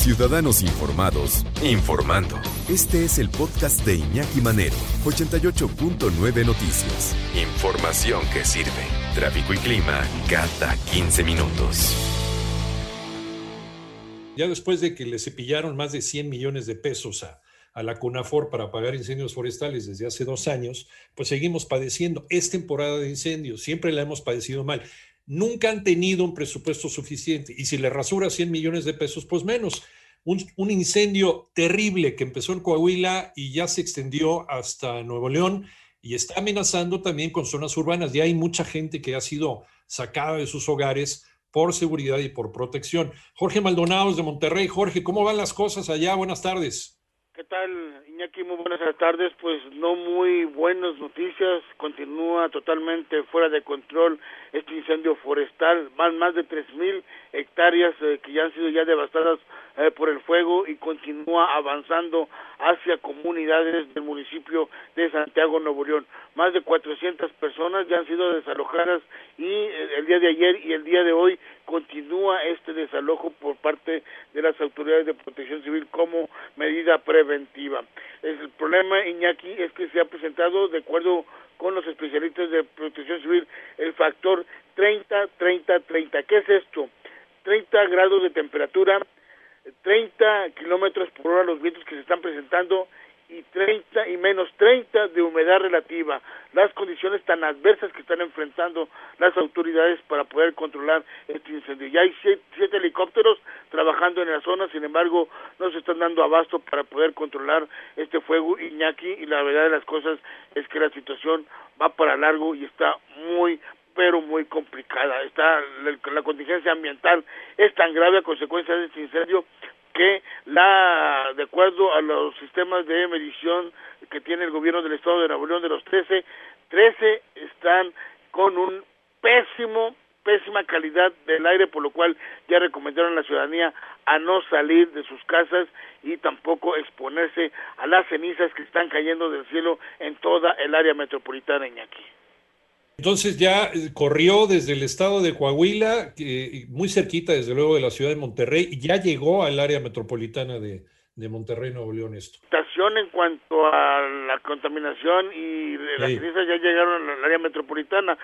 Ciudadanos Informados, informando. Este es el podcast de Iñaki Manero, 88.9 Noticias. Información que sirve. Tráfico y clima cada 15 minutos. Ya después de que le cepillaron más de 100 millones de pesos a, a la CONAFOR para pagar incendios forestales desde hace dos años, pues seguimos padeciendo. Es temporada de incendios, siempre la hemos padecido mal nunca han tenido un presupuesto suficiente y si le rasura 100 millones de pesos, pues menos. Un, incendio terrible que empezó en Coahuila y ya se extendió hasta Nuevo León y está amenazando también con zonas urbanas. Ya hay mucha gente que ha sido sacada de sus hogares por seguridad y por protección. Jorge Maldonado de Monterrey. Jorge, ¿cómo van las cosas allá? Buenas tardes. ¿Qué tal, Iñaki? Muy buenas tardes. Pues no muy buenas noticias. Continúa totalmente fuera de control este incendio forestal. Van más de 3.000 hectáreas eh, que ya han sido ya devastadas eh, por el fuego y continúa avanzando hacia comunidades del municipio de Santiago, Nuevo León. Más de 400 personas ya han sido desalojadas y eh, el día de ayer y el día de hoy continúa este desalojo por parte de las autoridades de protección civil como medida preventiva. El problema, Iñaki, es que se ha presentado, de acuerdo con los especialistas de protección civil, el factor 30-30-30. ¿Qué es esto? 30 grados de temperatura, 30 kilómetros por hora los vientos que se están presentando y 30 y menos 30 de humedad relativa, las condiciones tan adversas que están enfrentando las autoridades para poder controlar este incendio. Ya hay siete, helicópteros trabajando en la zona, sin embargo, no se están dando abasto para poder controlar este fuego Iñaki y la verdad de las cosas es que la situación va para largo y está muy pero muy complicada. Está la, contingencia ambiental es tan grave a consecuencia de este incendio que la de acuerdo a los sistemas de medición que tiene el gobierno del estado de Nuevo León de los 13, 13 están con un pésimo pésima calidad del aire, por lo cual ya recomendaron a la ciudadanía a no salir de sus casas y tampoco exponerse a las cenizas que están cayendo del cielo en toda el área metropolitana, Iñaki. Entonces ya eh, corrió desde el estado de Coahuila, muy cerquita desde luego de la ciudad de Monterrey, y ya llegó al área metropolitana de, Monterrey, Nuevo León esto. En cuanto a la contaminación y las cenizas ya llegaron al área metropolitana.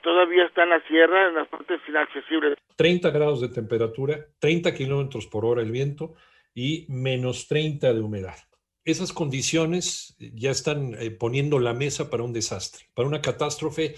Todavía está en la sierra, en las partes inaccesibles. 30 grados de temperatura, 30 kilómetros por hora el viento y menos 30 de humedad. Esas condiciones ya están eh, poniendo la mesa para un desastre, para una catástrofe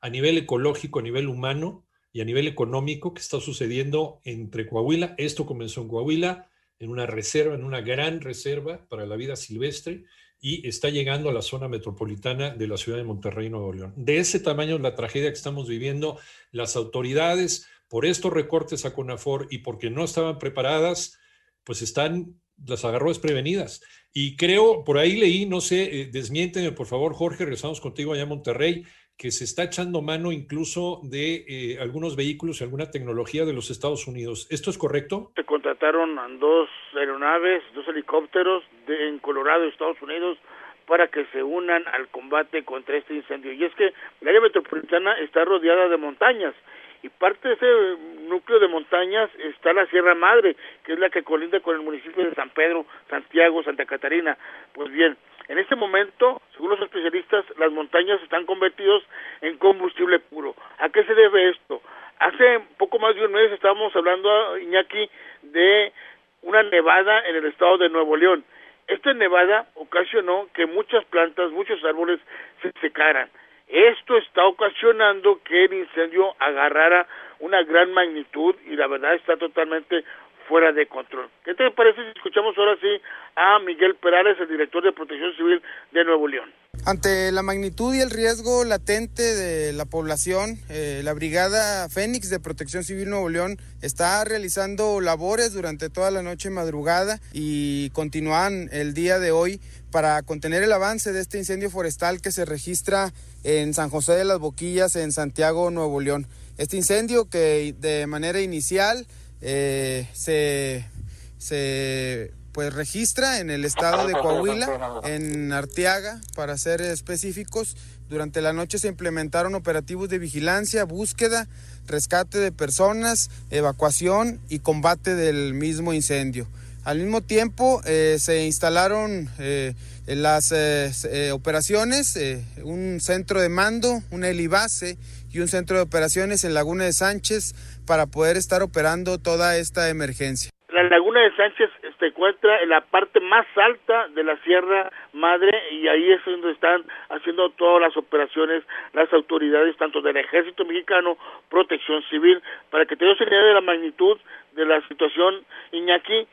a nivel ecológico, a nivel humano y a nivel económico que está sucediendo entre Coahuila. Esto comenzó en Coahuila, en una reserva, en una gran reserva para la vida silvestre y está llegando a la zona metropolitana de la ciudad de Monterrey, Nuevo León. De ese tamaño es la tragedia que estamos viviendo. Las autoridades, por estos recortes a CONAFOR y porque no estaban preparadas, pues están, las agarró desprevenidas. Y creo, por ahí leí, no sé, eh, desmiénteme por favor, Jorge, regresamos contigo allá a Monterrey, que se está echando mano incluso de eh, algunos vehículos y alguna tecnología de los Estados Unidos. ¿Esto es correcto? Se contrataron dos aeronaves, dos helicópteros de, en Colorado, Estados Unidos, para que se unan al combate contra este incendio. Y es que el área metropolitana está rodeada de montañas y parte de ese núcleo de montañas está la Sierra Madre, que es la que colinda con el municipio de San Pedro, Santiago, Santa Catarina. Pues bien, en este momento, las montañas están convertidas en combustible puro. ¿A qué se debe esto? Hace poco más de un mes estábamos hablando, Iñaki, de una nevada en el estado de Nuevo León. Esta nevada ocasionó que muchas plantas, muchos árboles se secaran. Esto está ocasionando que el incendio agarrara una gran magnitud y la verdad está totalmente fuera de control. ¿Qué te parece si escuchamos ahora sí a Miguel Perales, el director de Protección Civil de Nuevo León? Ante la magnitud y el riesgo latente de la población, eh, la Brigada Fénix de Protección Civil Nuevo León está realizando labores durante toda la noche madrugada y continúan el día de hoy para contener el avance de este incendio forestal que se registra en San José de las Boquillas, en Santiago, Nuevo León. Este incendio que de manera inicial eh, se, se pues registra en el estado de Coahuila, en Arteaga, para ser específicos. Durante la noche se implementaron operativos de vigilancia, búsqueda, rescate de personas, evacuación y combate del mismo incendio. Al mismo tiempo eh, se instalaron eh, las eh, operaciones, un centro de mando, una helibase y un centro de operaciones en Laguna de Sánchez para poder estar operando toda esta emergencia. La Laguna de Sánchez se encuentra en la parte más alta de la Sierra Madre y ahí es donde están haciendo todas las operaciones las autoridades tanto del Ejército Mexicano, Protección Civil, para que tengan idea de la magnitud de la situación Iñaki.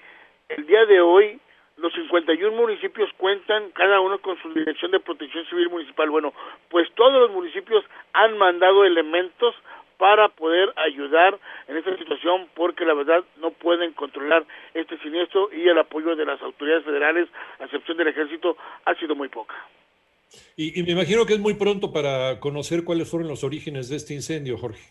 El día de hoy los 51 municipios cuentan cada uno con su dirección de protección civil municipal. Bueno, pues todos los municipios han mandado elementos para poder ayudar en esta situación porque la verdad no pueden controlar este siniestro y el apoyo de las autoridades federales, a excepción del ejército, ha sido muy poca. Y, me imagino que es muy pronto para conocer cuáles fueron los orígenes de este incendio, Jorge.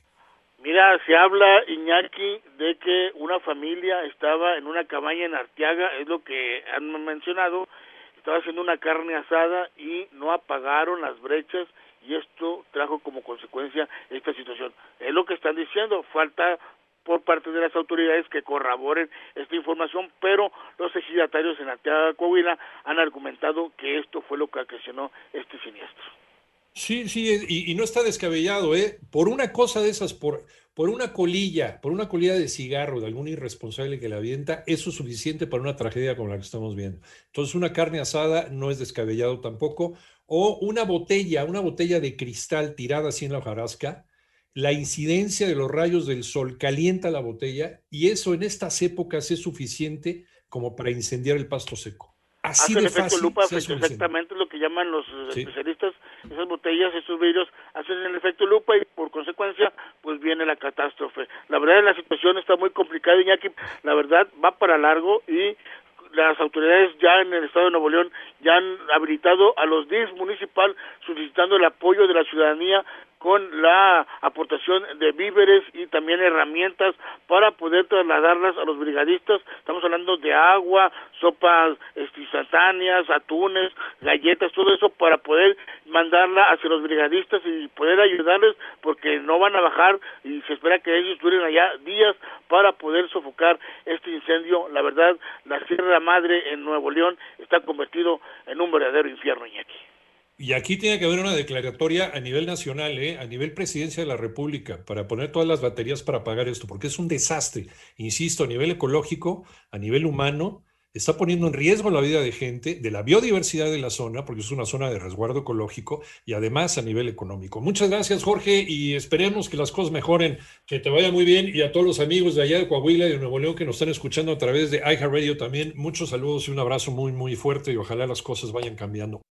Mira, se habla, Iñaki, de que una familia estaba en una cabaña en Arteaga, es lo que han mencionado, estaba haciendo una carne asada y no apagaron las brechas y esto trajo como consecuencia esta situación. Es lo que están diciendo, falta por parte de las autoridades que corroboren esta información, pero los ejidatarios en Arteaga, Coahuila, han argumentado que esto fue lo que ocasionó este siniestro. Sí, sí, y, no está descabellado, ¿eh? Por una cosa de esas, por, por una colilla, por una colilla de cigarro de algún irresponsable que la avienta, eso es suficiente para una tragedia como la que estamos viendo. Entonces, una carne asada no es descabellado tampoco o una botella, una botella de cristal tirada así en la hojarasca, la incidencia de los rayos del sol calienta la botella y eso en estas épocas es suficiente como para incendiar el pasto seco. Así de fácil. Lupa, exactamente lo que llaman los especialistas. Esas botellas, esos vidrios hacen el efecto lupa y por consecuencia pues viene la catástrofe. La verdad la situación está muy complicada, Iñaki. La verdad va para largo y las autoridades ya en el estado de Nuevo León ya han habilitado a los DIS municipal solicitando el apoyo de la ciudadanía con la aportación de víveres y también herramientas para poder trasladarlas a los brigadistas. Estamos hablando de agua, sopas instantáneas, atunes, galletas, todo eso para poder mandarla hacia los brigadistas y poder ayudarles porque no van a bajar y se espera que ellos duren allá días para poder sofocar este incendio. La verdad, la Sierra Madre en Nuevo León está convertido en un verdadero infierno, Iñaki. Y aquí tiene que haber una declaratoria a nivel nacional, ¿eh? a nivel presidencia de la República, para poner todas las baterías para pagar esto, porque es un desastre, insisto, a nivel ecológico, a nivel humano, está poniendo en riesgo la vida de gente, de la biodiversidad de la zona, porque es una zona de resguardo ecológico y además a nivel económico. Muchas gracias, Jorge, y esperemos que las cosas mejoren, que te vaya muy bien y a todos los amigos de allá de Coahuila y de Nuevo León que nos están escuchando a través de iHeartRadio también, muchos saludos y un abrazo muy, muy fuerte y ojalá las cosas vayan cambiando.